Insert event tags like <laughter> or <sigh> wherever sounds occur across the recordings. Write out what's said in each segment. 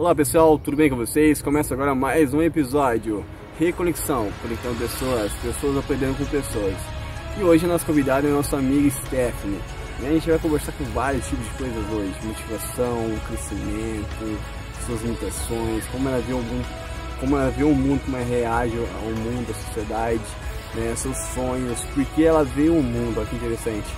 Olá pessoal, tudo bem com vocês? Começa agora mais um episódio Reconexão, conectando pessoas, pessoas aprendendo com pessoas. E hoje nós convidado é nossa amiga Stephanie. E a gente vai conversar com vários tipos de coisas hoje, motivação, crescimento, suas limitações, como ela vê o mundo, como ela vê o mundo, como ela reage ao mundo, à sociedade, né, seus sonhos, porque ela vê o mundo, olha que interessante.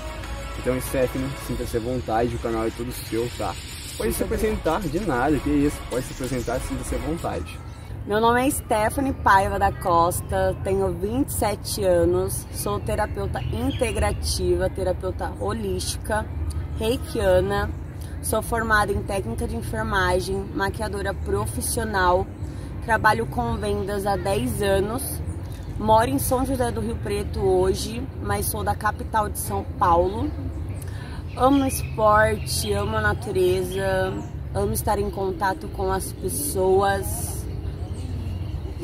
Então Stephanie, sinta-se à vontade, o canal é todo seu, tá? Pode se apresentar de nada, que isso, pode se apresentar, sinta-se à vontade. Meu nome é Stephanie Paiva da Costa, tenho 27 anos, sou terapeuta integrativa, terapeuta holística, reikiana, sou formada em técnica de enfermagem, maquiadora profissional, trabalho com vendas há 10 anos, moro em São José do Rio Preto hoje, mas sou da capital de São Paulo. Amo esporte, amo a natureza, amo estar em contato com as pessoas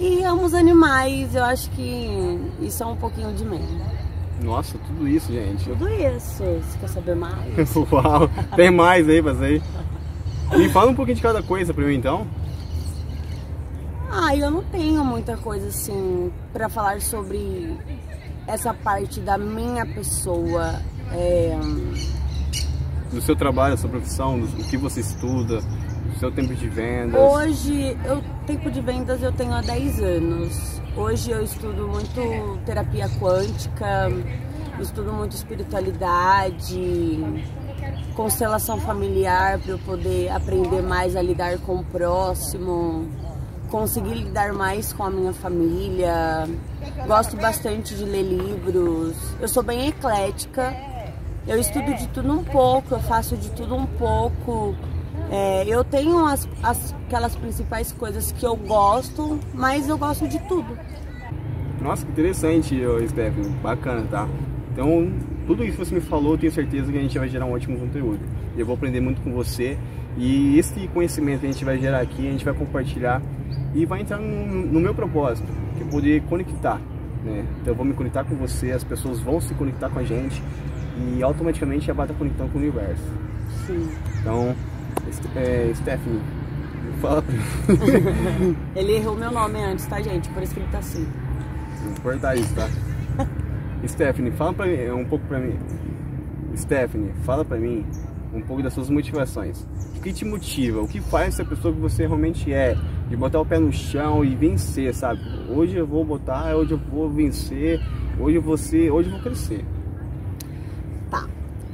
e amo os animais, eu acho que isso é um pouquinho de mim. Nossa, tudo isso, gente. Tudo isso. Você quer saber mais? <laughs> Uau, tem mais aí, mas aí. Me fala um pouquinho de cada coisa pra mim então. Ah, eu não tenho muita coisa assim para falar sobre essa parte da minha pessoa. É... Do seu trabalho, da sua profissão, do que você estuda, seu tempo de vendas? Hoje, eu tempo de vendas eu tenho há 10 anos. Hoje eu estudo muito terapia quântica, estudo muito espiritualidade, constelação familiar para eu poder aprender mais a lidar com o próximo, conseguir lidar mais com a minha família. Gosto bastante de ler livros. Eu sou bem eclética. Eu estudo de tudo um pouco, eu faço de tudo um pouco. É, eu tenho as, as, aquelas principais coisas que eu gosto, mas eu gosto de tudo. Nossa, que interessante, Stephanie. Bacana, tá? Então, tudo isso que você me falou, eu tenho certeza que a gente vai gerar um ótimo conteúdo. Eu vou aprender muito com você. E esse conhecimento que a gente vai gerar aqui, a gente vai compartilhar e vai entrar no, no meu propósito, que é poder conectar. Né? Então eu vou me conectar com você, as pessoas vão se conectar com a gente e automaticamente já estar conectando com o universo. Sim. Então, é, Stephanie, fala pra <laughs> mim. ele errou meu nome antes, tá, gente? Por isso que ele tá assim. Vou cortar isso, tá? <laughs> Stephanie, fala pra mim, um pouco pra mim. Stephanie, fala pra mim um pouco das suas motivações. O que te motiva? O que faz essa pessoa que você realmente é? De botar o pé no chão e vencer, sabe? Hoje eu vou botar, hoje eu vou vencer, hoje eu vou ser, hoje eu vou crescer.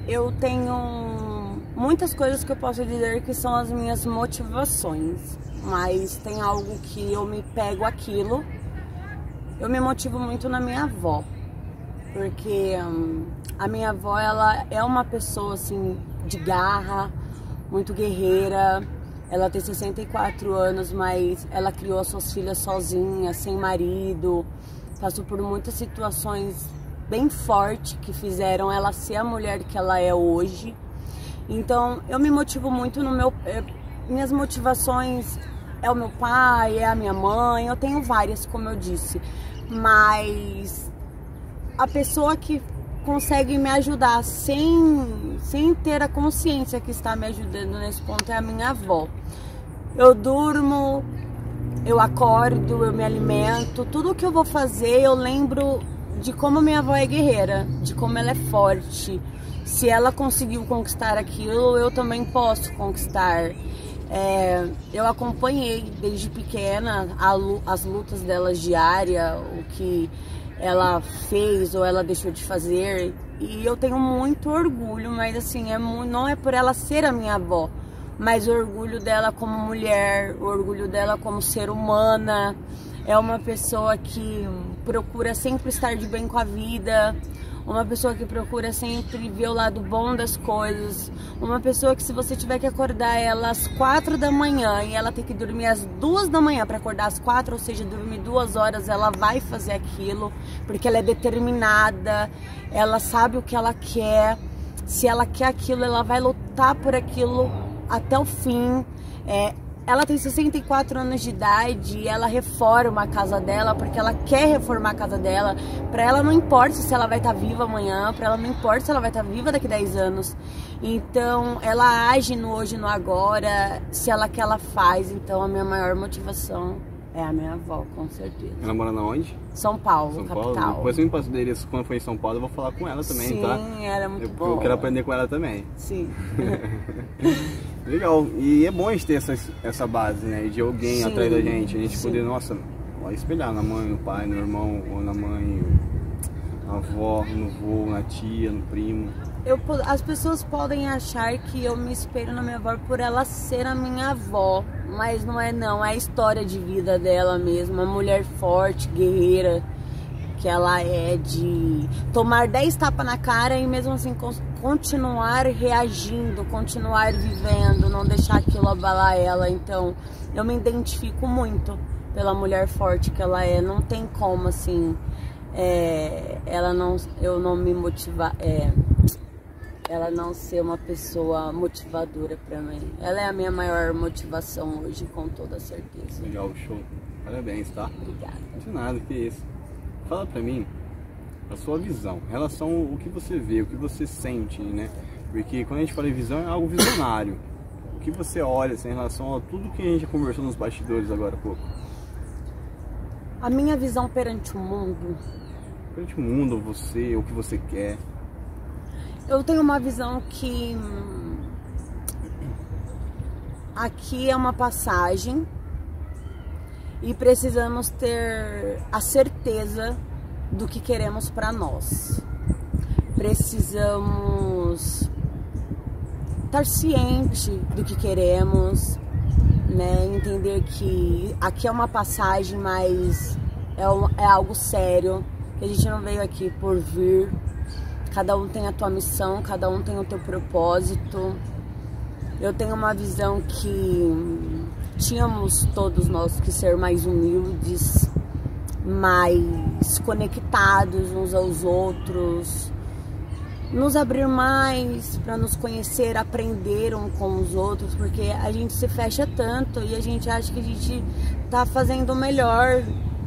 Eu tenho muitas coisas que eu posso dizer que são as minhas motivações, mas tem algo que eu me pego aquilo. Eu me motivo muito na minha avó, porque hum, a minha avó ela é uma pessoa assim de garra, muito guerreira. Ela tem 64 anos, mas ela criou as suas filhas sozinha, sem marido, passou por muitas situações bem fortes que fizeram ela ser a mulher que ela é hoje. Então eu me motivo muito no meu. É, minhas motivações é o meu pai, é a minha mãe, eu tenho várias, como eu disse. Mas a pessoa que consegue me ajudar sem, sem ter a consciência que está me ajudando nesse ponto é a minha avó. Eu durmo, eu acordo, eu me alimento, tudo que eu vou fazer eu lembro de como minha avó é guerreira, de como ela é forte, se ela conseguiu conquistar aquilo, eu também posso conquistar. É, eu acompanhei desde pequena a, as lutas dela diária, o que ela fez ou ela deixou de fazer. E eu tenho muito orgulho, mas assim, é, não é por ela ser a minha avó, mas o orgulho dela como mulher, o orgulho dela como ser humana. É uma pessoa que procura sempre estar de bem com a vida, uma pessoa que procura sempre ver o lado bom das coisas, uma pessoa que se você tiver que acordar ela às quatro da manhã e ela tem que dormir às duas da manhã para acordar às quatro, ou seja, dormir duas horas, ela vai fazer aquilo, porque ela é determinada, ela sabe o que ela quer, se ela quer aquilo, ela vai lutar por aquilo até o fim. É, ela tem 64 anos de idade e ela reforma a casa dela porque ela quer reformar a casa dela. Para ela não importa se ela vai estar tá viva amanhã, para ela não importa se ela vai estar tá viva daqui a 10 anos. Então, ela age no hoje no agora, se ela quer, ela faz. Então, a minha maior motivação é a minha avó, com certeza. Ela mora na onde? São Paulo, São capital. Paulo? Depois eu me passo deles quando for em São Paulo, eu vou falar com ela também, Sim, tá? Sim, ela é muito eu, boa. Eu quero aprender com ela também. Sim. <laughs> Legal. E é bom a gente ter essa, essa base, né? De alguém Sim, atrás da gente. A gente sim. poder, nossa, espelhar na mãe, no pai, no irmão, ou na mãe, na avó, no vô, na tia, no primo. Eu, as pessoas podem achar que eu me espelho na minha avó por ela ser a minha avó, mas não é não, é a história de vida dela mesmo, uma mulher forte, guerreira, que ela é de tomar 10 tapas na cara e mesmo assim con- continuar reagindo, continuar vivendo, não deixar aquilo abalar ela. Então, eu me identifico muito pela mulher forte que ela é, não tem como assim, é, ela não, eu não me motivar, é, ela não ser uma pessoa motivadora pra mim. Ela é a minha maior motivação hoje, com toda certeza. Legal, show. Parabéns, tá? Obrigada. De nada, que isso. Fala pra mim a sua visão, em relação ao que você vê, o que você sente, né? Porque quando a gente fala em visão é algo visionário. O que você olha assim, em relação a tudo que a gente conversou nos bastidores agora há pouco? A minha visão perante o mundo, Perante o mundo, você, o que você quer. Eu tenho uma visão que hum, aqui é uma passagem e precisamos ter a certeza do que queremos para nós. Precisamos estar ciente do que queremos, né? Entender que aqui é uma passagem, mas é, um- é algo sério, que a gente não veio aqui por vir. Cada um tem a tua missão, cada um tem o teu propósito. Eu tenho uma visão que tínhamos todos nós que ser mais humildes, mais conectados uns aos outros, nos abrir mais para nos conhecer, aprender um com os outros, porque a gente se fecha tanto e a gente acha que a gente tá fazendo o melhor,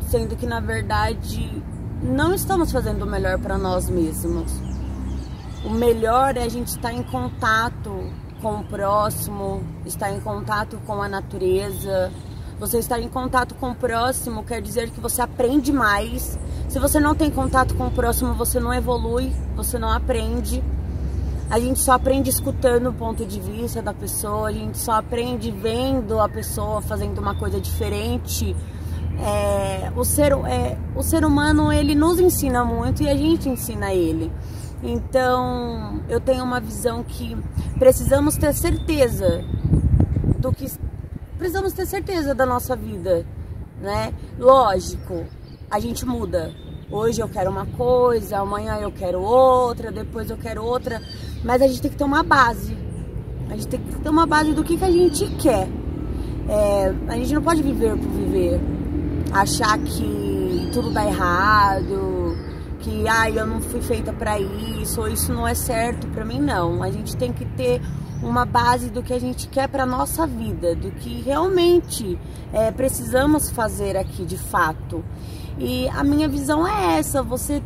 sendo que na verdade não estamos fazendo o melhor para nós mesmos. O melhor é a gente estar em contato com o próximo, estar em contato com a natureza. Você estar em contato com o próximo quer dizer que você aprende mais. Se você não tem contato com o próximo, você não evolui, você não aprende. A gente só aprende escutando o ponto de vista da pessoa, a gente só aprende vendo a pessoa fazendo uma coisa diferente. É, o, ser, é, o ser humano ele nos ensina muito e a gente ensina ele. Então eu tenho uma visão que precisamos ter certeza do que precisamos ter certeza da nossa vida, né? Lógico, a gente muda. Hoje eu quero uma coisa, amanhã eu quero outra, depois eu quero outra, mas a gente tem que ter uma base. A gente tem que ter uma base do que, que a gente quer. É, a gente não pode viver por viver, achar que tudo dá errado, que ai, eu não fui feita para isso, ou isso não é certo para mim não. A gente tem que ter uma base do que a gente quer para nossa vida, do que realmente é, precisamos fazer aqui de fato. E a minha visão é essa: você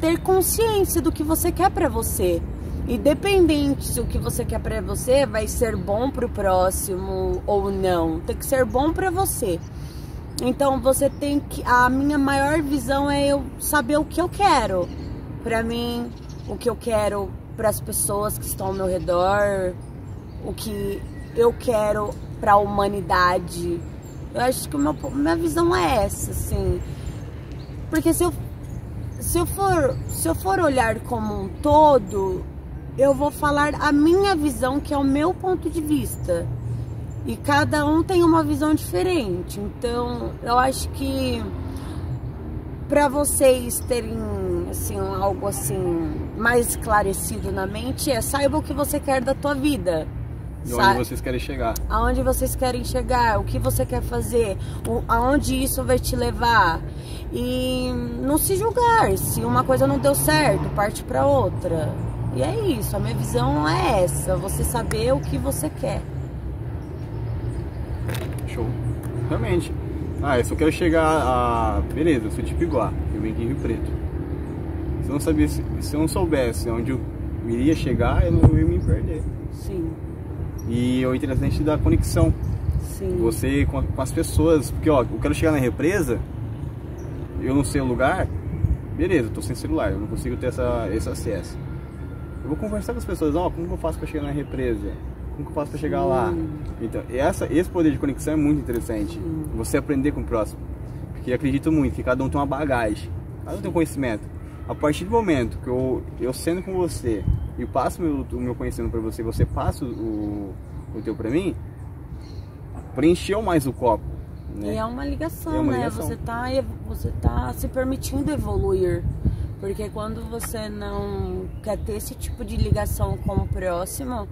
ter consciência do que você quer para você. Independente se o que você quer para você vai ser bom para o próximo ou não, tem que ser bom para você. Então você tem que. A minha maior visão é eu saber o que eu quero. Para mim, o que eu quero para as pessoas que estão ao meu redor, o que eu quero para a humanidade. Eu acho que meu, minha visão é essa, assim. Porque se eu, se eu for se eu for olhar como um todo, eu vou falar a minha visão, que é o meu ponto de vista. E cada um tem uma visão diferente. Então, eu acho que para vocês terem assim algo assim mais esclarecido na mente é saiba o que você quer da tua vida. E onde vocês querem chegar. aonde vocês querem chegar, o que você quer fazer, o, aonde isso vai te levar. E não se julgar, se uma coisa não deu certo, parte para outra. E é isso, a minha visão é essa, você saber o que você quer. Show. Realmente. Ah, eu só quero chegar a. Beleza, eu sou de Piguá, eu vim aqui em Rio Preto. Se eu não sabia, se, eu não soubesse onde eu iria chegar, eu não ia me perder. Sim. E o interessante da conexão. Sim. Você com, com as pessoas. Porque ó, eu quero chegar na represa, eu não sei o lugar, beleza, eu tô sem celular, eu não consigo ter essa, esse acesso. Eu vou conversar com as pessoas, ó, como que eu faço para chegar na represa? Como que eu faço para chegar lá? Então, essa, esse poder de conexão é muito interessante. Você aprender com o próximo. Porque eu acredito muito que cada um tem uma bagagem, cada um tem um conhecimento. A partir do momento que eu, eu sendo com você e passo meu, o meu conhecimento para você, você passa o, o teu para mim, preencheu mais o copo. Né? E é uma ligação, É uma né? ligação. Você tá, você tá se permitindo evoluir. Porque quando você não quer ter esse tipo de ligação com o próximo,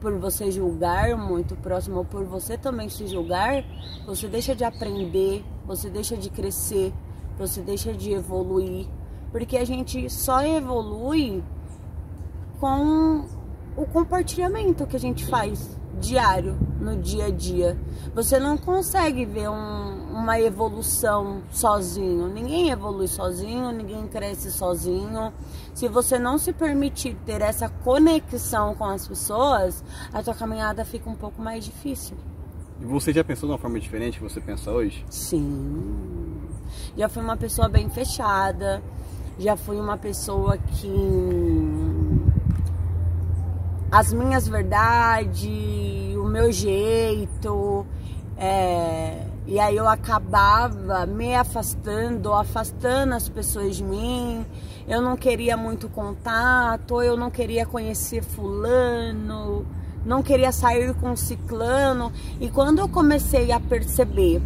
por você julgar muito próximo, ou por você também se julgar, você deixa de aprender, você deixa de crescer, você deixa de evoluir. Porque a gente só evolui com o compartilhamento que a gente faz diário, no dia a dia. Você não consegue ver um- uma evolução sozinho. Ninguém evolui sozinho, ninguém cresce sozinho. Se você não se permitir ter essa conexão com as pessoas, a tua caminhada fica um pouco mais difícil. E você já pensou de uma forma diferente que você pensa hoje? Sim. Já fui uma pessoa bem fechada. Já fui uma pessoa que as minhas verdades, o meu jeito, é, e aí eu acabava me afastando, afastando as pessoas de mim. Eu não queria muito contato, eu não queria conhecer fulano, não queria sair com ciclano. E quando eu comecei a perceber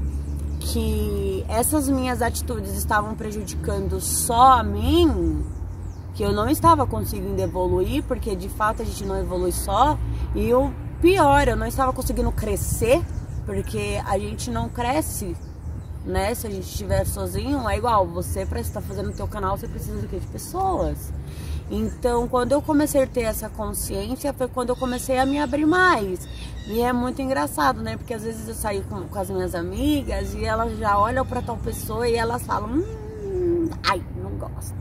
que essas minhas atitudes estavam prejudicando só a mim, que eu não estava conseguindo evoluir, porque de fato a gente não evolui só, e o pior, eu não estava conseguindo crescer, porque a gente não cresce, né? Se a gente estiver sozinho, é igual, você para estar fazendo o teu canal, você precisa do quê? De pessoas. Então, quando eu comecei a ter essa consciência, foi quando eu comecei a me abrir mais. E é muito engraçado, né? Porque às vezes eu saio com, com as minhas amigas e elas já olham pra tal pessoa e elas falam, hum, ai, não gosto.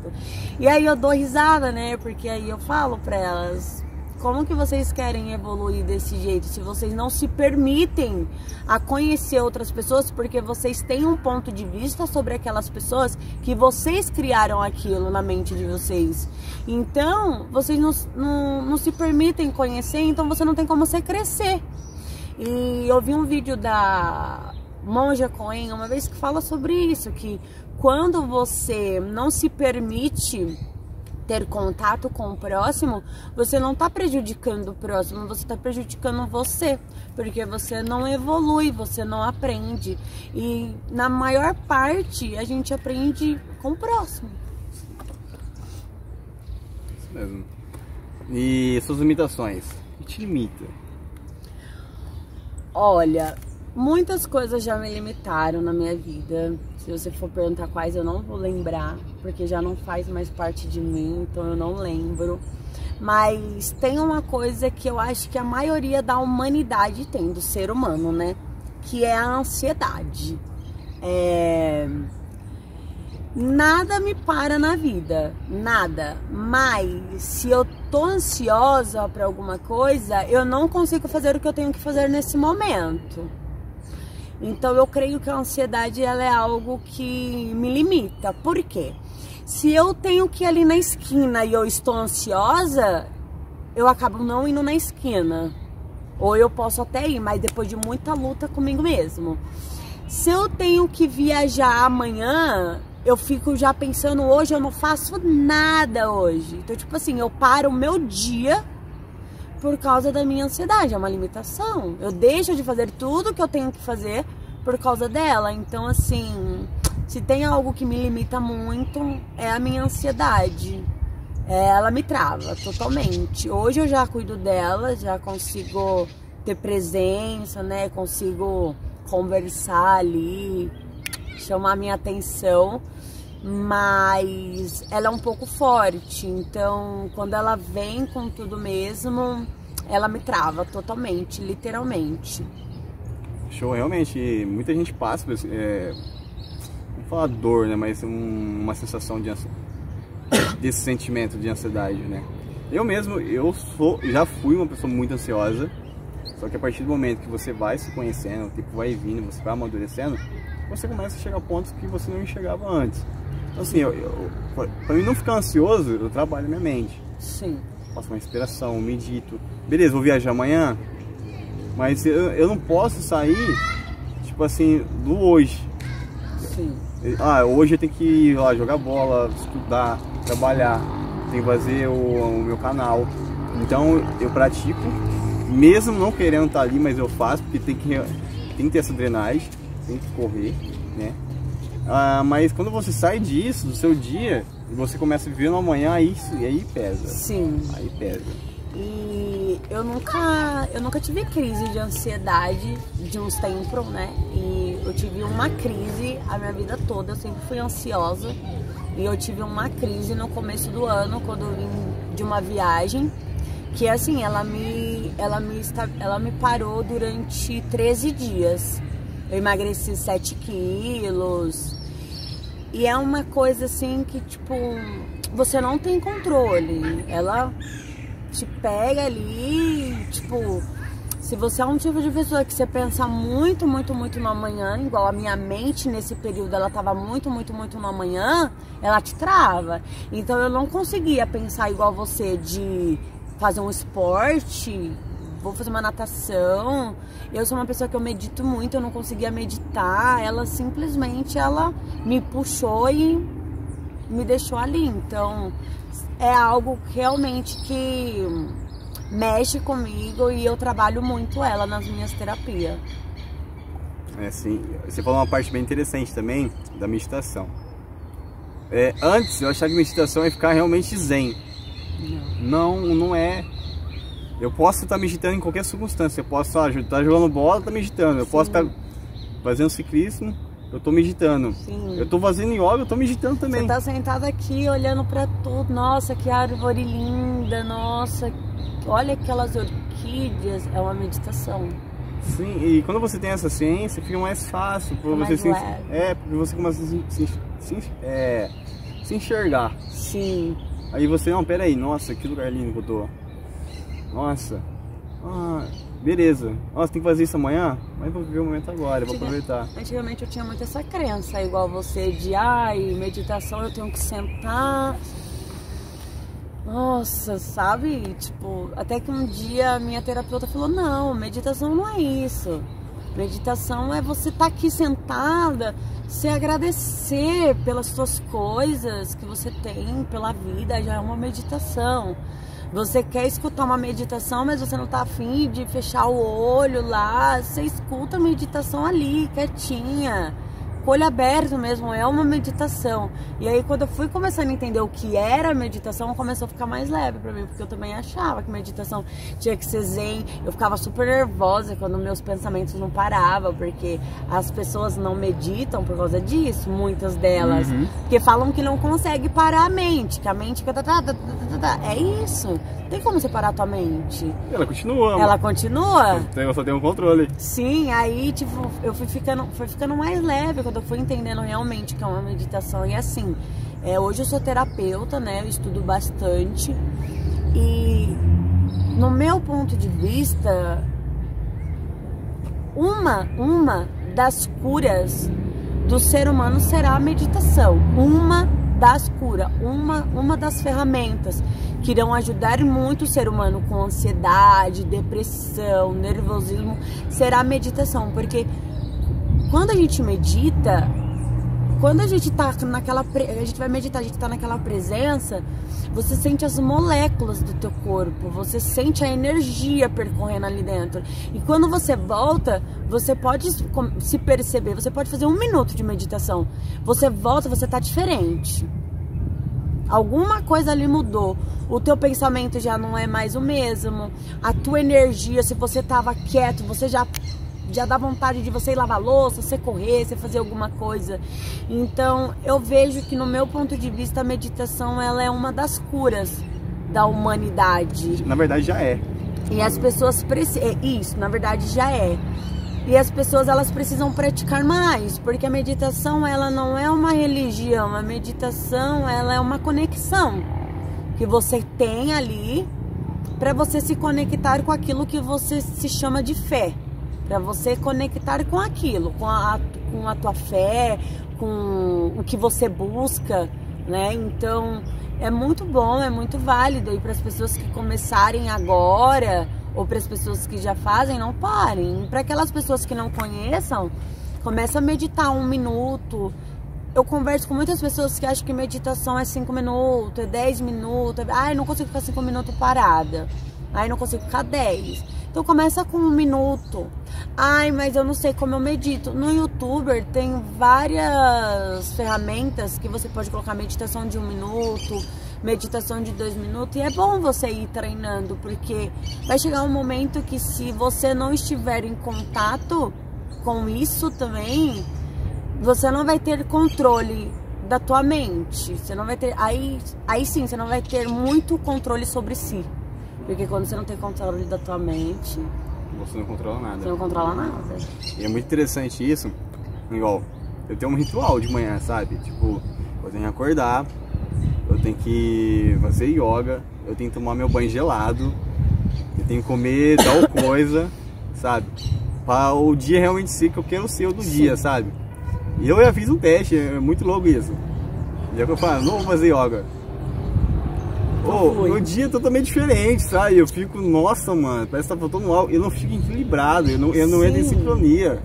E aí eu dou risada, né? Porque aí eu falo pra elas, como que vocês querem evoluir desse jeito se vocês não se permitem a conhecer outras pessoas porque vocês têm um ponto de vista sobre aquelas pessoas que vocês criaram aquilo na mente de vocês. Então, vocês não, não, não se permitem conhecer, então você não tem como você crescer. E eu vi um vídeo da Monja Coen uma vez que fala sobre isso, que quando você não se permite ter contato com o próximo, você não está prejudicando o próximo, você está prejudicando você, porque você não evolui, você não aprende. E na maior parte a gente aprende com o próximo. Isso mesmo. E suas limitações? O que te limita? Olha, muitas coisas já me limitaram na minha vida. Se você for perguntar quais, eu não vou lembrar, porque já não faz mais parte de mim, então eu não lembro. Mas tem uma coisa que eu acho que a maioria da humanidade tem, do ser humano, né? Que é a ansiedade. É... Nada me para na vida, nada. Mas se eu tô ansiosa para alguma coisa, eu não consigo fazer o que eu tenho que fazer nesse momento. Então eu creio que a ansiedade ela é algo que me limita. Por quê? Se eu tenho que ir ali na esquina e eu estou ansiosa, eu acabo não indo na esquina. Ou eu posso até ir, mas depois de muita luta comigo mesmo. Se eu tenho que viajar amanhã, eu fico já pensando hoje, eu não faço nada hoje. Então, tipo assim, eu paro o meu dia por causa da minha ansiedade, é uma limitação. Eu deixo de fazer tudo que eu tenho que fazer por causa dela. Então, assim, se tem algo que me limita muito, é a minha ansiedade. É, ela me trava totalmente. Hoje eu já cuido dela, já consigo ter presença, né? Consigo conversar ali, chamar minha atenção, mas ela é um pouco forte, então quando ela vem com tudo mesmo, ela me trava totalmente, literalmente. Show, realmente, muita gente passa, é, falar dor, né, mas um, uma sensação de desse sentimento de ansiedade, né. Eu mesmo, eu sou, já fui uma pessoa muito ansiosa, só que a partir do momento que você vai se conhecendo, o tempo vai vindo, você vai amadurecendo, você começa a chegar a pontos que você não enxergava antes. Então, assim, eu, eu, pra mim não ficar ansioso, eu trabalho minha mente. Sim. Faço uma inspiração, medito. Beleza, vou viajar amanhã, mas eu, eu não posso sair, tipo assim, do hoje. Sim. Ah, hoje eu tenho que ir lá jogar bola, estudar, trabalhar, tenho que fazer o, o meu canal. Então eu pratico, mesmo não querendo estar ali, mas eu faço, porque tem que, tem que ter essa drenagem, tem que correr, né? Ah, mas quando você sai disso, do seu dia, e você começa a viver no amanhã, aí, aí pesa. Sim. Aí pesa. E eu nunca, eu nunca tive crise de ansiedade de uns tempos, né? E eu tive uma crise a minha vida toda, eu sempre fui ansiosa. E eu tive uma crise no começo do ano, quando eu vim de uma viagem, que assim, ela me, ela me, ela me parou durante 13 dias. Eu emagreci 7 quilos. E é uma coisa assim que, tipo, você não tem controle. Ela te pega ali, tipo, se você é um tipo de pessoa que você pensa muito, muito, muito no amanhã, igual a minha mente nesse período, ela tava muito, muito, muito no amanhã, ela te trava. Então eu não conseguia pensar igual você de fazer um esporte vou fazer uma natação. Eu sou uma pessoa que eu medito muito, eu não conseguia meditar. Ela simplesmente ela me puxou e me deixou ali. Então é algo realmente que mexe comigo e eu trabalho muito ela nas minhas terapias. É assim, você falou uma parte bem interessante também da meditação. É, antes eu achava que meditação ia ficar realmente zen. Não, não, não é. Eu posso estar meditando em qualquer circunstância. Eu posso estar jogando bola, estar meditando. Eu Sim. posso estar fazendo ciclismo, eu estou meditando. Sim. Eu estou fazendo yoga, eu estou meditando também. Você está sentado aqui olhando para tudo. Nossa, que árvore linda. Nossa, olha aquelas orquídeas. É uma meditação. Sim, e quando você tem essa ciência, fica mais fácil para você se, é, porque você começa a se, se, se, é, se enxergar. Sim. Aí você, não, pera aí, nossa, que lugar lindo que eu tô. Nossa, ah, beleza. Nossa, tem que fazer isso amanhã? Mas vou viver o momento agora, vou aproveitar. Antigamente eu tinha muito essa crença, igual você, de ai, meditação eu tenho que sentar. Nossa, sabe? Tipo, até que um dia a minha terapeuta falou: não, meditação não é isso. Meditação é você estar tá aqui sentada, se agradecer pelas suas coisas que você tem, pela vida, já é uma meditação. Você quer escutar uma meditação, mas você não tá afim de fechar o olho lá. Você escuta a meditação ali, quietinha olho aberto mesmo, é uma meditação. E aí quando eu fui começando a entender o que era meditação, começou a ficar mais leve para mim, porque eu também achava que meditação tinha que ser zen. Eu ficava super nervosa quando meus pensamentos não paravam, porque as pessoas não meditam por causa disso, muitas delas, uhum. porque falam que não consegue parar a mente, que a mente é isso. Tem como separar a tua mente? Ela continua. Ela continua? Eu só tenho um controle. Sim, aí tipo, eu fui ficando, foi ficando mais leve quando eu fui entendendo realmente que é uma meditação. E assim, é, hoje eu sou terapeuta, né? Eu estudo bastante. E no meu ponto de vista, uma, uma das curas do ser humano será a meditação. Uma das curas, uma, uma das ferramentas que irão ajudar muito o ser humano com ansiedade, depressão, nervosismo, será a meditação, porque quando a gente medita, quando a gente tá naquela a gente vai meditar, a gente tá naquela presença, você sente as moléculas do teu corpo, você sente a energia percorrendo ali dentro. E quando você volta, você pode se perceber, você pode fazer um minuto de meditação. Você volta, você tá diferente. Alguma coisa ali mudou. O teu pensamento já não é mais o mesmo. A tua energia, se você tava quieto, você já já dá vontade de você ir lavar louça, você correr, você fazer alguma coisa. Então, eu vejo que no meu ponto de vista a meditação ela é uma das curas da humanidade. Na verdade já é. E as pessoas precisam, é, isso, na verdade já é. E as pessoas elas precisam praticar mais, porque a meditação ela não é uma religião, a meditação ela é uma conexão que você tem ali para você se conectar com aquilo que você se chama de fé, para você conectar com aquilo, com a, com a tua fé, com o que você busca, né? Então é muito bom, é muito válido e para as pessoas que começarem agora ou para as pessoas que já fazem, não parem. Para aquelas pessoas que não conheçam, começa a meditar um minuto. Eu converso com muitas pessoas que acham que meditação é 5 minutos, é 10 minutos. Ai, não consigo ficar 5 minutos parada. Ai, não consigo ficar 10. Então começa com um minuto. Ai, mas eu não sei como eu medito. No YouTuber tem várias ferramentas que você pode colocar meditação de um minuto, meditação de dois minutos. E é bom você ir treinando, porque vai chegar um momento que se você não estiver em contato com isso também, você não vai ter controle da tua mente. Você não vai ter. Aí, aí sim, você não vai ter muito controle sobre si. Porque quando você não tem controle da tua mente. Você não controla nada. Você não controla nada. E é muito interessante isso. Igual, eu tenho um ritual de manhã, sabe? Tipo, eu tenho que acordar, eu tenho que fazer yoga, eu tenho que tomar meu banho gelado, eu tenho que comer tal <coughs> coisa, sabe? Para o dia realmente ser que eu quero ser o do Sim. dia, sabe? E eu já fiz um teste, é muito louco isso. Já que eu falo, não vou fazer yoga. Pô, dia é totalmente diferente, sabe? Eu fico, nossa, mano, parece que tá faltando algo. Eu não fico equilibrado, eu não, eu não entro em sincronia.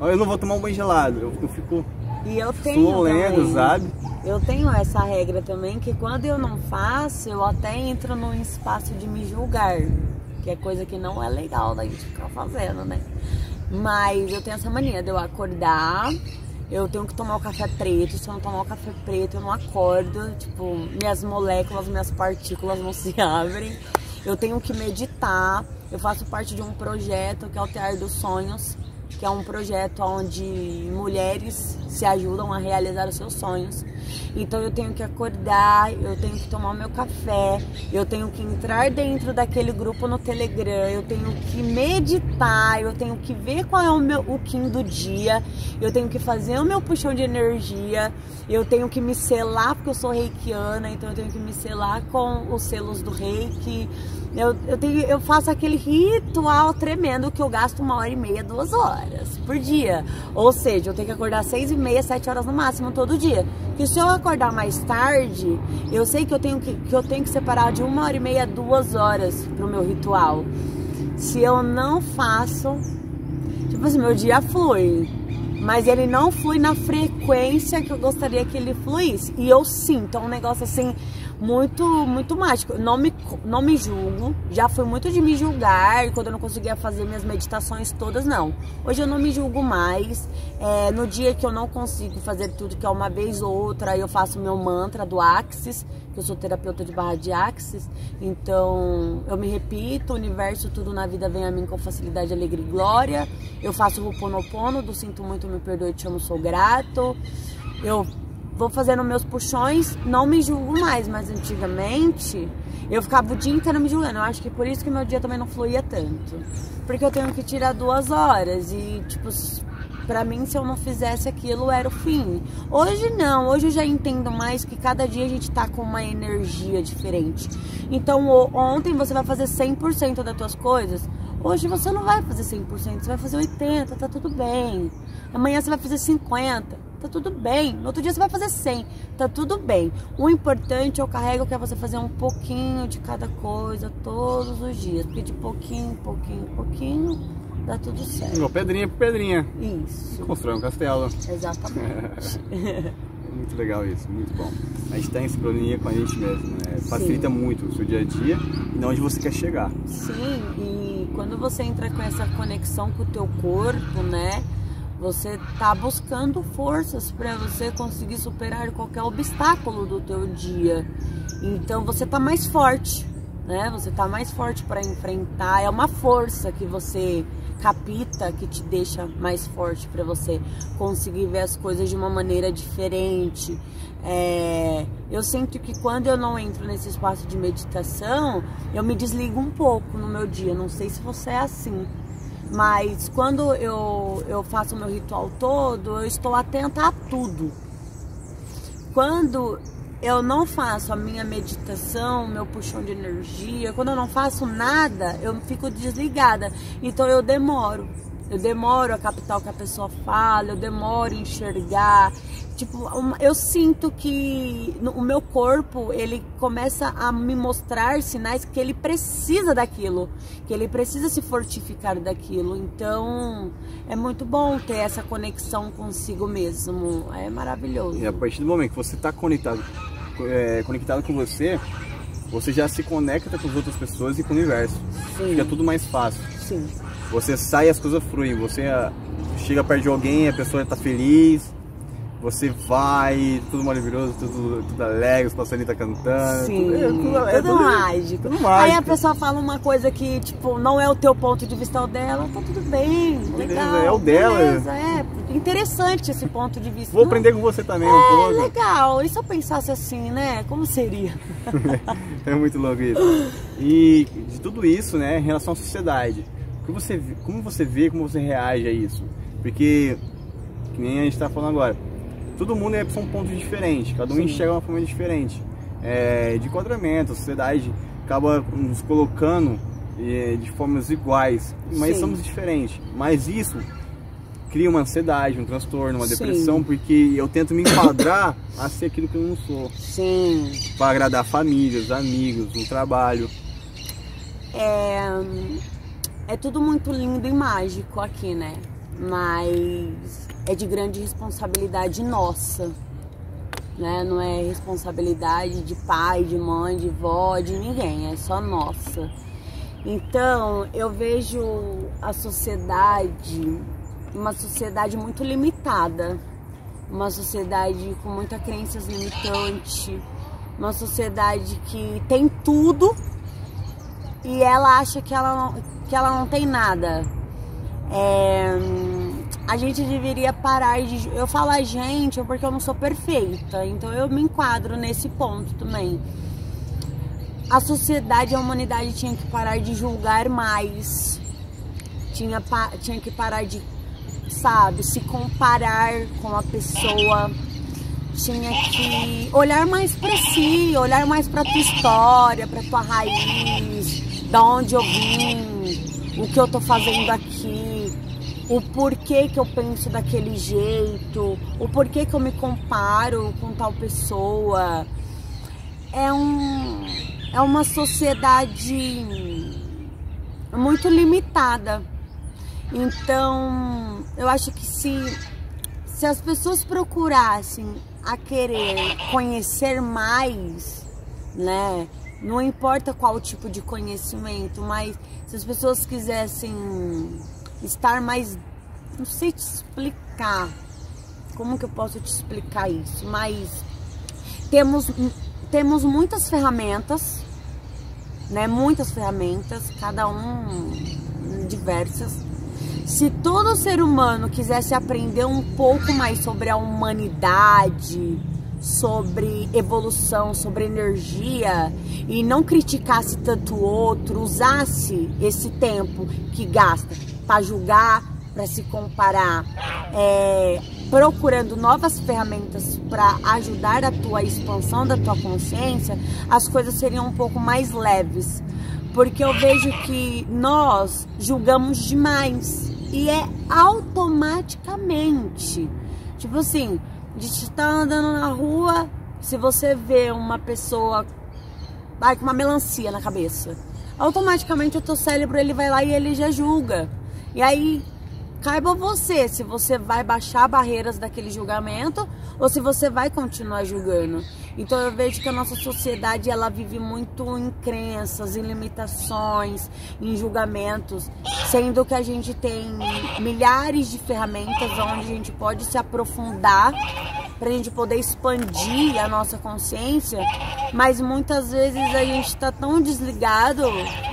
Eu não vou tomar um banho gelado, eu, eu fico e eu tenho sabe? Eu tenho essa regra também, que quando eu não faço, eu até entro num espaço de me julgar. Que é coisa que não é legal da gente ficar fazendo, né? Mas eu tenho essa mania de eu acordar, eu tenho que tomar o café preto. Se eu não tomar o café preto, eu não acordo. Tipo, minhas moléculas, minhas partículas não <laughs> se abrem. Eu tenho que meditar. Eu faço parte de um projeto que é o Tear dos Sonhos, que é um projeto onde mulheres se ajudam a realizar os seus sonhos. Então eu tenho que acordar, eu tenho que tomar meu café, eu tenho que entrar dentro daquele grupo no Telegram, eu tenho que meditar, eu tenho que ver qual é o meu o Kim do dia, eu tenho que fazer o meu puxão de energia, eu tenho que me selar, porque eu sou reikiana, então eu tenho que me selar com os selos do reiki. Eu, eu, tenho, eu faço aquele ritual tremendo que eu gasto uma hora e meia, duas horas por dia. Ou seja, eu tenho que acordar seis e meia, sete horas no máximo todo dia. Que se eu acordar mais tarde, eu sei que eu tenho que, que eu tenho que separar de uma hora e meia, duas horas pro meu ritual. Se eu não faço, tipo assim, meu dia flui. Mas ele não flui na frequência que eu gostaria que ele fluísse. E eu sinto, é um negócio assim muito, muito mágico. Não me, não me julgo. Já fui muito de me julgar quando eu não conseguia fazer minhas meditações todas, não. Hoje eu não me julgo mais. É, no dia que eu não consigo fazer tudo, que é uma vez ou outra, eu faço meu mantra do Axis, que eu sou terapeuta de barra de Axis. Então eu me repito, universo, tudo na vida vem a mim com facilidade, alegria e glória. Eu faço o Ho'oponopono, do sinto muito, me perdoe, te amo, sou grato. Eu vou fazendo meus puxões, não me julgo mais, mas antigamente eu ficava o dia inteiro me julgando. Eu acho que por isso que meu dia também não fluía tanto. Porque eu tenho que tirar duas horas e, tipo, pra mim, se eu não fizesse aquilo, era o fim. Hoje não, hoje eu já entendo mais que cada dia a gente tá com uma energia diferente. Então, ontem você vai fazer 100% das tuas coisas, hoje você não vai fazer 100%, você vai fazer 80%, tá tudo bem. Amanhã você vai fazer 50% tá tudo bem. No outro dia você vai fazer 100, tá tudo bem. O importante, eu carrego, que é você fazer um pouquinho de cada coisa todos os dias. Porque de pouquinho, pouquinho, pouquinho, dá tudo certo. Pedrinha por pedrinha. Isso. Constrói um castelo. Exatamente. <laughs> muito legal isso, muito bom. A gente tá em sincronia com a gente mesmo, né? Facilita Sim. muito o seu dia a dia e onde você quer chegar. Sim, e quando você entra com essa conexão com o teu corpo, né? Você está buscando forças para você conseguir superar qualquer obstáculo do teu dia. Então você está mais forte, né? Você está mais forte para enfrentar. É uma força que você capita que te deixa mais forte para você conseguir ver as coisas de uma maneira diferente. É, eu sinto que quando eu não entro nesse espaço de meditação, eu me desligo um pouco no meu dia. Não sei se você é assim Mas quando eu, eu faço o meu ritual todo, eu estou atenta a tudo. Quando eu não faço a minha meditação, meu puxão de energia, quando eu não faço nada, eu fico desligada. Então eu demoro. Eu demoro a captar o que a pessoa fala, eu demoro a enxergar. Tipo, eu sinto que o meu corpo, ele começa a me mostrar sinais que ele precisa daquilo, que ele precisa se fortificar daquilo. Então, é muito bom ter essa conexão consigo mesmo. É maravilhoso. E a partir do momento que você está conectado, é, conectado com você, você já se conecta com as outras pessoas e com o universo. Sim. Fica tudo mais fácil. Sim. Você sai e as coisas fluem. Você ah, chega perto de alguém, a pessoa está feliz. Você vai, tudo maravilhoso, tudo, tudo alegre, os passarinhos tá cantando. Sim, tudo, é, tudo, é, tudo, mágico. tudo mágico. Aí a pessoa fala uma coisa que, tipo, não é o teu ponto de vista, é o dela, tá tudo bem, legal. é o dela. Beleza, é interessante esse ponto de vista. Vou aprender com você também é, um pouco. legal. E se eu pensasse assim, né? Como seria? <laughs> é muito louco isso. E de tudo isso, né, em relação à sociedade que você, como você vê, como você reage a isso? Porque, que nem a gente está falando agora, todo mundo é, são pontos diferentes, cada um Sim. enxerga uma forma diferente. É, de enquadramento, a sociedade acaba nos colocando é, de formas iguais, mas Sim. somos diferentes. Mas isso cria uma ansiedade, um transtorno, uma depressão, Sim. porque eu tento me enquadrar a ser aquilo que eu não sou. Sim. Para agradar famílias, amigos, no trabalho. É, é tudo muito lindo e mágico aqui, né? Mas é de grande responsabilidade nossa, né? Não é responsabilidade de pai, de mãe, de vó, de ninguém, é só nossa. Então, eu vejo a sociedade uma sociedade muito limitada, uma sociedade com muita crenças limitante, uma sociedade que tem tudo e ela acha que ela não, que ela não tem nada. É, a gente deveria parar de. Eu falo a gente porque eu não sou perfeita, então eu me enquadro nesse ponto também. A sociedade, a humanidade tinha que parar de julgar mais, tinha, tinha que parar de, sabe, se comparar com a pessoa, tinha que olhar mais para si, olhar mais para tua história, para tua raiz, da onde eu vim, o que eu tô fazendo aqui, o porquê que eu penso daquele jeito, o porquê que eu me comparo com tal pessoa. É um é uma sociedade muito limitada. Então, eu acho que se se as pessoas procurassem a querer conhecer mais, né, não importa qual tipo de conhecimento, mas se as pessoas quisessem estar mais. Não sei te explicar. Como que eu posso te explicar isso? Mas temos, temos muitas ferramentas, né? Muitas ferramentas, cada um diversas. Se todo ser humano quisesse aprender um pouco mais sobre a humanidade, sobre evolução, sobre energia e não criticasse tanto o outro, usasse esse tempo que gasta para julgar, para se comparar, é, procurando novas ferramentas para ajudar a tua expansão da tua consciência, as coisas seriam um pouco mais leves. Porque eu vejo que nós julgamos demais e é automaticamente. Tipo assim, de estar andando na rua, se você vê uma pessoa vai com uma melancia na cabeça, automaticamente o teu cérebro ele vai lá e ele já julga. E aí caiba você se você vai baixar barreiras daquele julgamento ou se você vai continuar julgando. Então eu vejo que a nossa sociedade ela vive muito em crenças, em limitações, em julgamentos, sendo que a gente tem milhares de ferramentas onde a gente pode se aprofundar para a gente poder expandir a nossa consciência, mas muitas vezes a gente está tão desligado,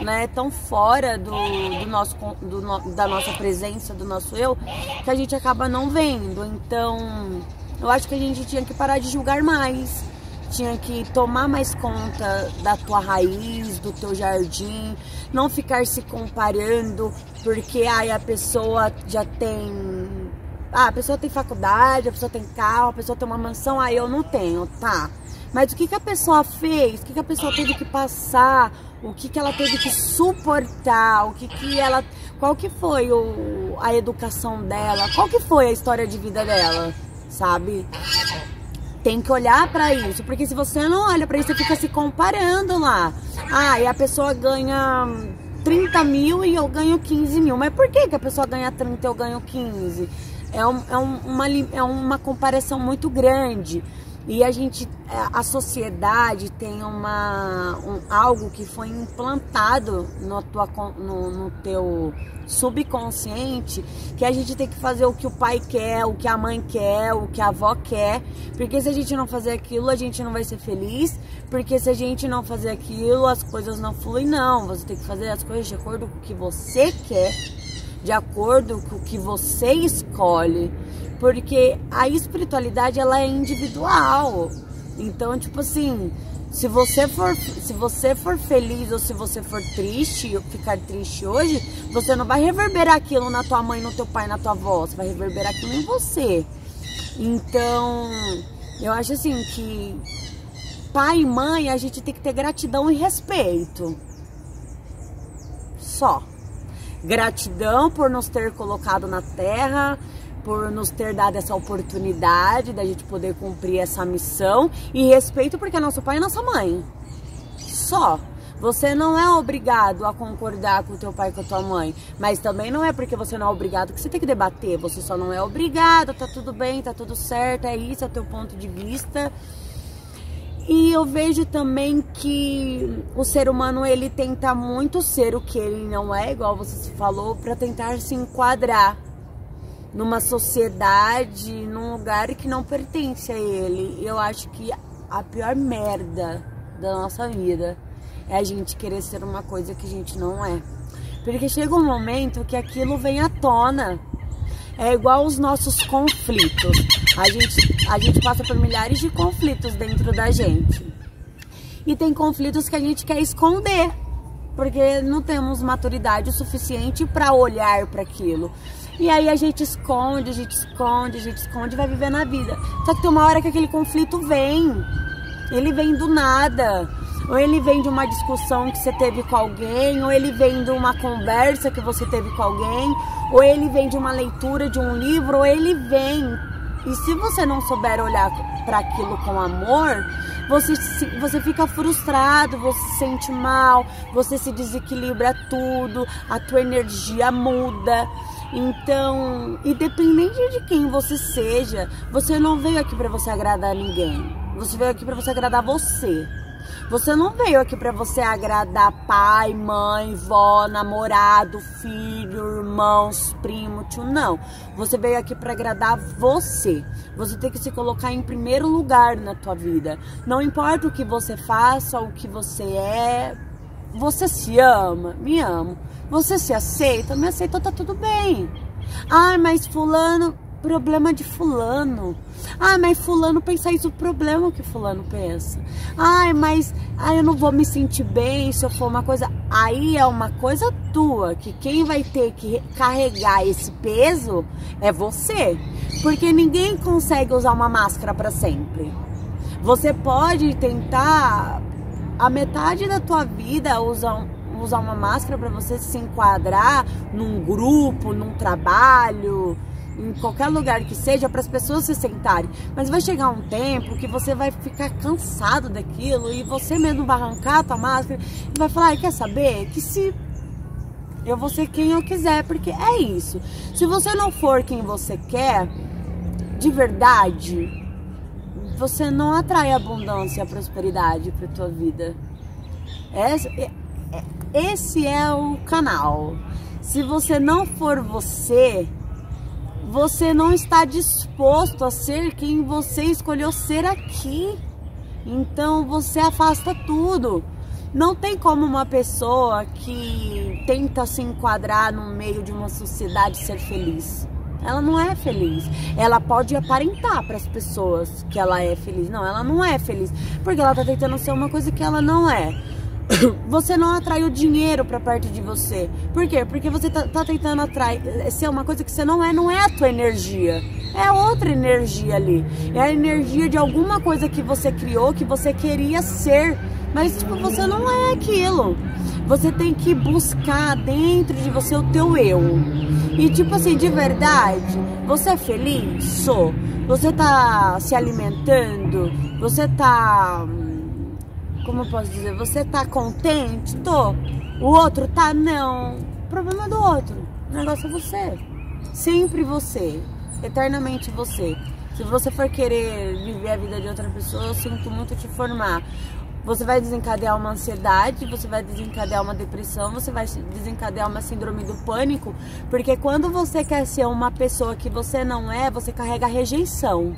né, tão fora do, do nosso do, da nossa presença, do nosso eu, que a gente acaba não vendo. Então, eu acho que a gente tinha que parar de julgar mais tinha que tomar mais conta da tua raiz, do teu jardim, não ficar se comparando, porque aí a pessoa já tem. Ah, a pessoa tem faculdade, a pessoa tem carro, a pessoa tem uma mansão, aí eu não tenho, tá? Mas o que, que a pessoa fez? O que, que a pessoa teve que passar? O que, que ela teve que suportar? O que, que ela. Qual que foi o, a educação dela? Qual que foi a história de vida dela? Sabe? Tem que olhar para isso, porque se você não olha para isso, você fica se comparando lá. Ah, e a pessoa ganha 30 mil e eu ganho 15 mil. Mas por que, que a pessoa ganha 30 e eu ganho 15? É, um, é, um, uma, é uma comparação muito grande. E a gente, é, a sociedade tem uma, um, algo que foi implantado no, tua, no, no teu subconsciente que a gente tem que fazer o que o pai quer, o que a mãe quer, o que a avó quer. Porque se a gente não fazer aquilo, a gente não vai ser feliz. Porque se a gente não fazer aquilo, as coisas não fluem. Não, você tem que fazer as coisas de acordo com o que você quer, de acordo com o que você escolhe porque a espiritualidade ela é individual. Então, tipo assim, se você for se você for feliz ou se você for triste, ficar triste hoje, você não vai reverberar aquilo na tua mãe, no teu pai, na tua avó, você vai reverberar aquilo em você. Então, eu acho assim que pai e mãe a gente tem que ter gratidão e respeito. Só. Gratidão por nos ter colocado na terra, por nos ter dado essa oportunidade da gente poder cumprir essa missão e respeito porque é nosso pai e nossa mãe. Só. Você não é obrigado a concordar com o teu pai e com a tua mãe, mas também não é porque você não é obrigado que você tem que debater. Você só não é obrigado, tá tudo bem, tá tudo certo, é isso, é o teu ponto de vista. E eu vejo também que o ser humano ele tenta muito ser o que ele não é, igual você falou, para tentar se enquadrar numa sociedade, num lugar que não pertence a ele. Eu acho que a pior merda da nossa vida é a gente querer ser uma coisa que a gente não é. Porque chega um momento que aquilo vem à tona. É igual os nossos conflitos. A gente, a gente passa por milhares de conflitos dentro da gente. E tem conflitos que a gente quer esconder, porque não temos maturidade suficiente para olhar para aquilo. E aí a gente esconde, a gente esconde, a gente esconde e vai vivendo a vida. Só que tem uma hora que aquele conflito vem. Ele vem do nada. Ou ele vem de uma discussão que você teve com alguém, ou ele vem de uma conversa que você teve com alguém, ou ele vem de uma leitura de um livro, ou ele vem. E se você não souber olhar para aquilo com amor, você, você fica frustrado, você se sente mal, você se desequilibra tudo, a tua energia muda. Então, independente de quem você seja, você não veio aqui para você agradar ninguém. Você veio aqui para você agradar você. Você não veio aqui para você agradar pai, mãe, vó, namorado, filho, irmãos, primo, tio, não. Você veio aqui para agradar você. Você tem que se colocar em primeiro lugar na tua vida. Não importa o que você faça, o que você é, você se ama, me amo. Você se aceita, me aceita, tá tudo bem. Ai, mas fulano, problema de fulano. Ai, mas fulano pensa isso, o problema que fulano pensa. Ai, mas ai, eu não vou me sentir bem se eu for uma coisa. Aí é uma coisa tua, que quem vai ter que carregar esse peso é você. Porque ninguém consegue usar uma máscara para sempre. Você pode tentar a metade da tua vida usar, usar uma máscara para você se enquadrar num grupo, num trabalho, em qualquer lugar que seja, para as pessoas se sentarem. Mas vai chegar um tempo que você vai ficar cansado daquilo e você mesmo vai arrancar a tua máscara e vai falar: quer saber? Que se eu vou ser quem eu quiser, porque é isso. Se você não for quem você quer, de verdade, você não atrai abundância e prosperidade para tua vida. Esse, é, é, esse é o canal. Se você não for você, você não está disposto a ser quem você escolheu ser aqui. Então você afasta tudo. Não tem como uma pessoa que tenta se enquadrar no meio de uma sociedade ser feliz. Ela não é feliz. Ela pode aparentar para as pessoas que ela é feliz. Não, ela não é feliz, porque ela tá tentando ser uma coisa que ela não é. <coughs> Você não atrai o dinheiro para perto de você. Por quê? Porque você tá, tá tentando atrair ser uma coisa que você não é, não é a tua energia. É outra energia ali. É a energia de alguma coisa que você criou, que você queria ser. Mas tipo, você não é aquilo. Você tem que buscar dentro de você o teu eu. E tipo assim, de verdade, você é feliz? Sou. Você tá se alimentando? Você tá. Como eu posso dizer? Você tá contente? Tô. O outro tá? Não. O problema é do outro. O negócio é você. Sempre você. Eternamente você. Se você for querer viver a vida de outra pessoa, eu sinto muito te formar você vai desencadear uma ansiedade, você vai desencadear uma depressão, você vai desencadear uma síndrome do pânico, porque quando você quer ser uma pessoa que você não é, você carrega rejeição.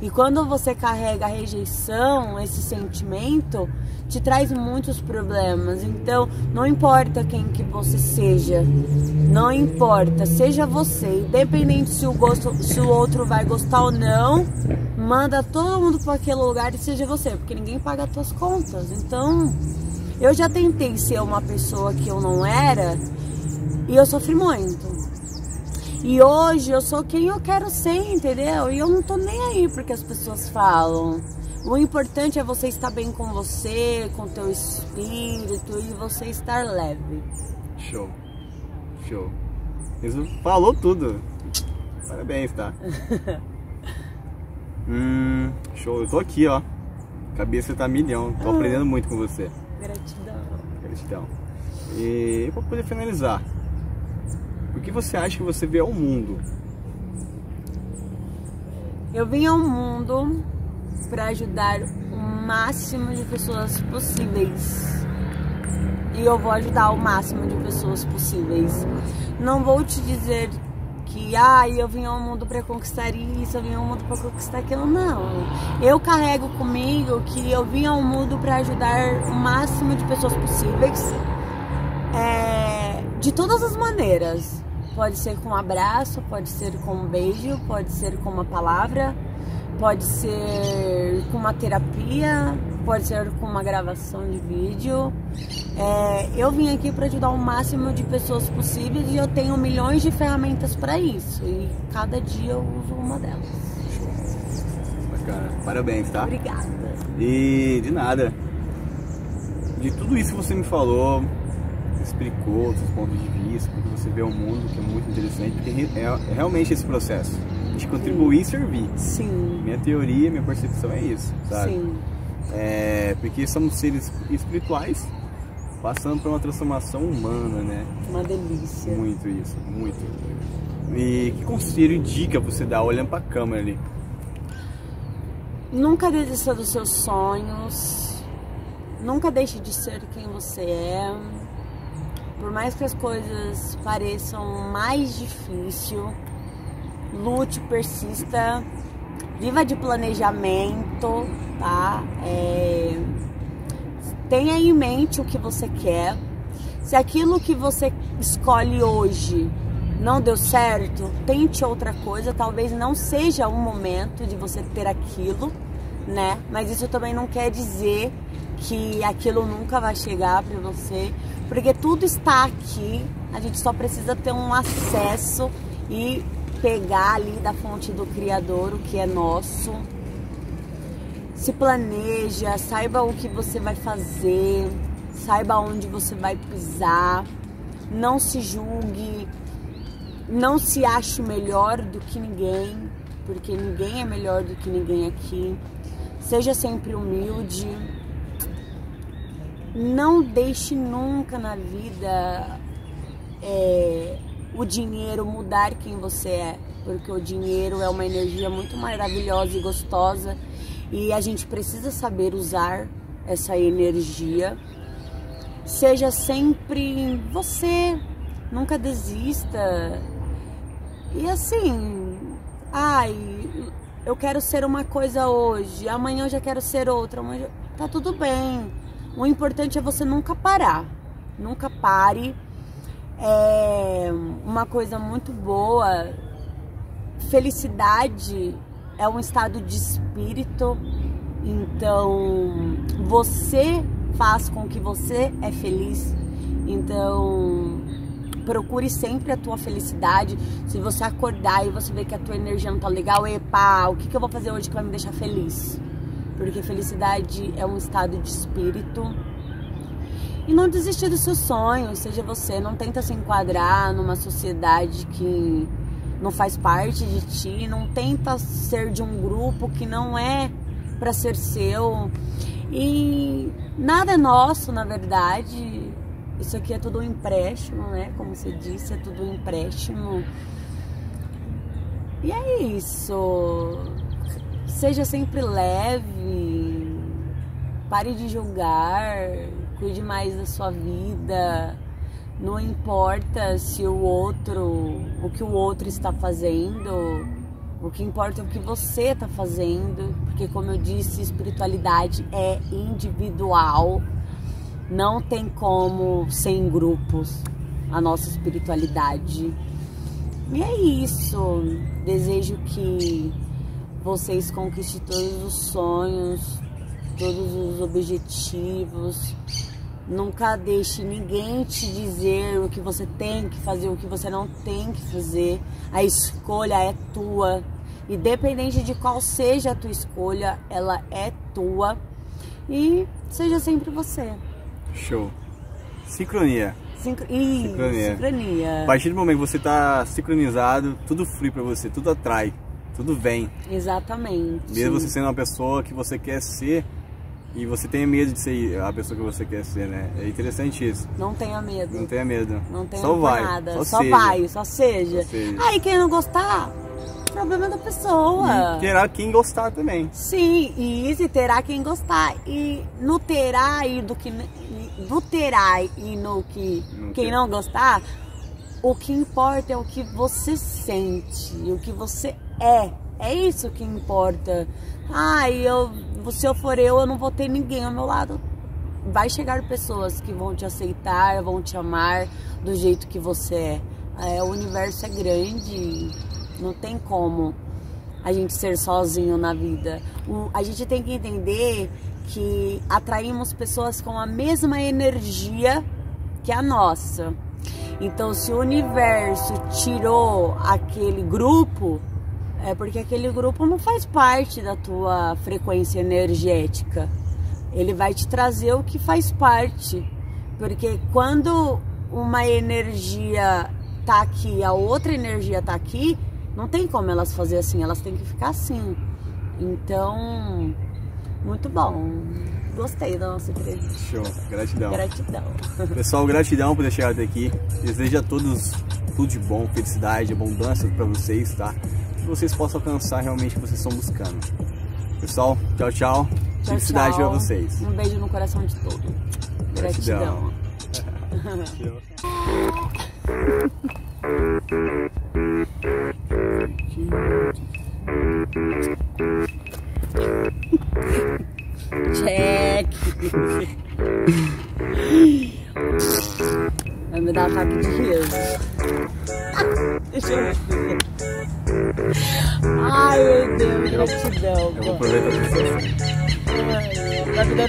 E quando você carrega a rejeição, esse sentimento, te traz muitos problemas. Então, não importa quem que você seja, não importa, seja você, independente se o gosto, se o outro vai gostar ou não, manda todo mundo para aquele lugar e seja você, porque ninguém paga as tuas contas. Então, eu já tentei ser uma pessoa que eu não era e eu sofri muito. E hoje eu sou quem eu quero ser, entendeu? E eu não tô nem aí porque as pessoas falam. O importante é você estar bem com você, com teu espírito e você estar leve. Show. Show. Isso falou tudo. Parabéns, tá? <laughs> hum, show. Eu tô aqui, ó. Cabeça tá milhão. Tô ah. aprendendo muito com você. Gratidão. Gratidão. E pra poder finalizar, o que você acha que você vê ao mundo? Eu vim ao mundo para ajudar o máximo de pessoas possíveis. E eu vou ajudar o máximo de pessoas possíveis. Não vou te dizer que ah, eu vim ao mundo para conquistar isso, eu vim ao mundo para conquistar aquilo. Não. Eu carrego comigo que eu vim ao mundo para ajudar o máximo de pessoas possíveis. É, de todas as maneiras. Pode ser com um abraço, pode ser com um beijo, pode ser com uma palavra, pode ser com uma terapia, pode ser com uma gravação de vídeo. É, eu vim aqui para ajudar o máximo de pessoas possíveis e eu tenho milhões de ferramentas para isso. E cada dia eu uso uma delas. Bacana. Parabéns, tá? Obrigada. E de nada. De tudo isso que você me falou, explicou seus pontos de vista, porque você vê o mundo, que é muito interessante, porque é, é realmente esse processo de contribuir Sim. e servir. Sim. Minha teoria, minha percepção é isso, sabe? Sim. É, porque somos seres espirituais passando por uma transformação humana, né? Uma delícia. Muito isso, muito. E que conselho e dica você dá olhando pra câmera ali? Nunca desista dos seus sonhos. Nunca deixe de ser quem você é por mais que as coisas pareçam mais difícil, lute, persista, viva de planejamento, tá? É... Tenha em mente o que você quer. Se aquilo que você escolhe hoje não deu certo, tente outra coisa. Talvez não seja o momento de você ter aquilo, né? Mas isso também não quer dizer que aquilo nunca vai chegar para você porque tudo está aqui, a gente só precisa ter um acesso e pegar ali da fonte do Criador o que é nosso. Se planeja, saiba o que você vai fazer, saiba onde você vai pisar, não se julgue, não se ache melhor do que ninguém, porque ninguém é melhor do que ninguém aqui. Seja sempre humilde, não deixe nunca na vida é, o dinheiro mudar quem você é, porque o dinheiro é uma energia muito maravilhosa e gostosa e a gente precisa saber usar essa energia. Seja sempre você, nunca desista. E assim, ai, eu quero ser uma coisa hoje, amanhã eu já quero ser outra, tá tudo bem o importante é você nunca parar. Nunca pare. É uma coisa muito boa felicidade é um estado de espírito, então você faz com que você é feliz. Então, procure sempre a tua felicidade. Se você acordar e você ver que a tua energia não tá legal, epa, o que, que eu vou fazer hoje que vai me deixar feliz? Porque felicidade é um estado de espírito. E não desistir dos seus sonhos, seja você, não tenta se enquadrar numa sociedade que não faz parte de ti, não tenta ser de um grupo que não é para ser seu. E nada é nosso, na verdade. Isso aqui é tudo um empréstimo, né? Como você disse, é tudo um empréstimo. E é isso. Seja sempre leve. Pare de julgar. Cuide mais da sua vida. Não importa se o outro, o que o outro está fazendo. O que importa é o que você está fazendo, porque como eu disse, espiritualidade é individual. Não tem como ser em grupos a nossa espiritualidade. E é isso. Desejo que vocês conquistem todos os sonhos, todos os objetivos. Nunca deixe ninguém te dizer o que você tem que fazer, o que você não tem que fazer. A escolha é tua. Independente de qual seja a tua escolha, ela é tua. E seja sempre você. Show. Sincronia. Sincro... Ih, Sincronia. sincronia. A partir do momento que você está sincronizado, tudo flui pra você, tudo atrai, tudo vem. Exatamente. Mesmo você sendo uma pessoa que você quer ser e você tenha medo de ser a pessoa que você quer ser, né? É interessante isso. Não tenha medo. Não tenha medo. Não tenha só vai. nada. Só, Só, vai, só seja. Só seja. Aí quem não gostar, problema da pessoa. E terá quem gostar também. Sim, e isso terá quem gostar. E no terá e do que no terá e no que quem que- não gostar, o que importa é o que você sente, o que você é. É isso que importa. Ah, eu, se eu for eu, eu não vou ter ninguém ao meu lado. Vai chegar pessoas que vão te aceitar, vão te amar do jeito que você é. É, o universo é grande, não tem como a gente ser sozinho na vida. O- a gente tem que entender que atraímos pessoas com a mesma energia que a nossa. Então, se o universo tirou aquele grupo, é porque aquele grupo não faz parte da tua frequência energética. Ele vai te trazer o que faz parte. Porque quando uma energia tá aqui, a outra energia tá aqui, não tem como elas fazer assim, elas têm que ficar assim. Então, muito bom. Gostei da nossa entrevista. Show. Gratidão. Gratidão. <laughs> Pessoal, gratidão por ter chegado até aqui. Desejo a todos tudo de bom, felicidade, abundância pra vocês, tá? Que vocês possam alcançar realmente o que vocês estão buscando. Pessoal, tchau, tchau. Tchau, Felicidade tchau. pra vocês. Um beijo no coração de todos. Gratidão. Gratidão. <laughs>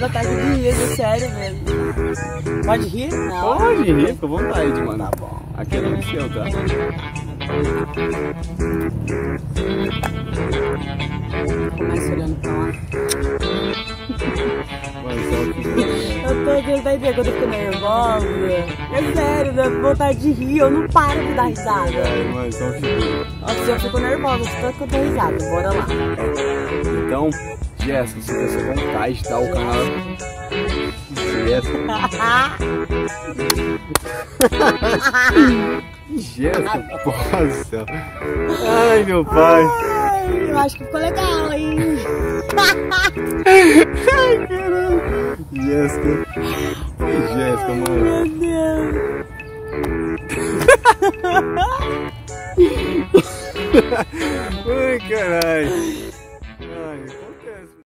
Ai, Tá ataque de riso, sério mesmo. Pode rir? Não. Pode rir, fica à vontade, mano. Tá bom. Aqui é no seu, tá? Começa olhando pra lá. Só que- Eu tô aqui, tá entendendo? Quando eu fico nervosa. É sério, dá vontade de rir. Eu não paro de dar risada. Só que- Nossa, eu fico nervosa, tanto que eu dou risada. Bora lá. Então, Jéssica, se você tem vontade, tá? O canal. Jéssica. Jéssica, porra do céu. Ai, meu pai. Ai, eu acho que ficou legal, hein? Ai, caralho. Jéssica. Jéssica, mano. Meu Deus. <laughs> Ai, caralho.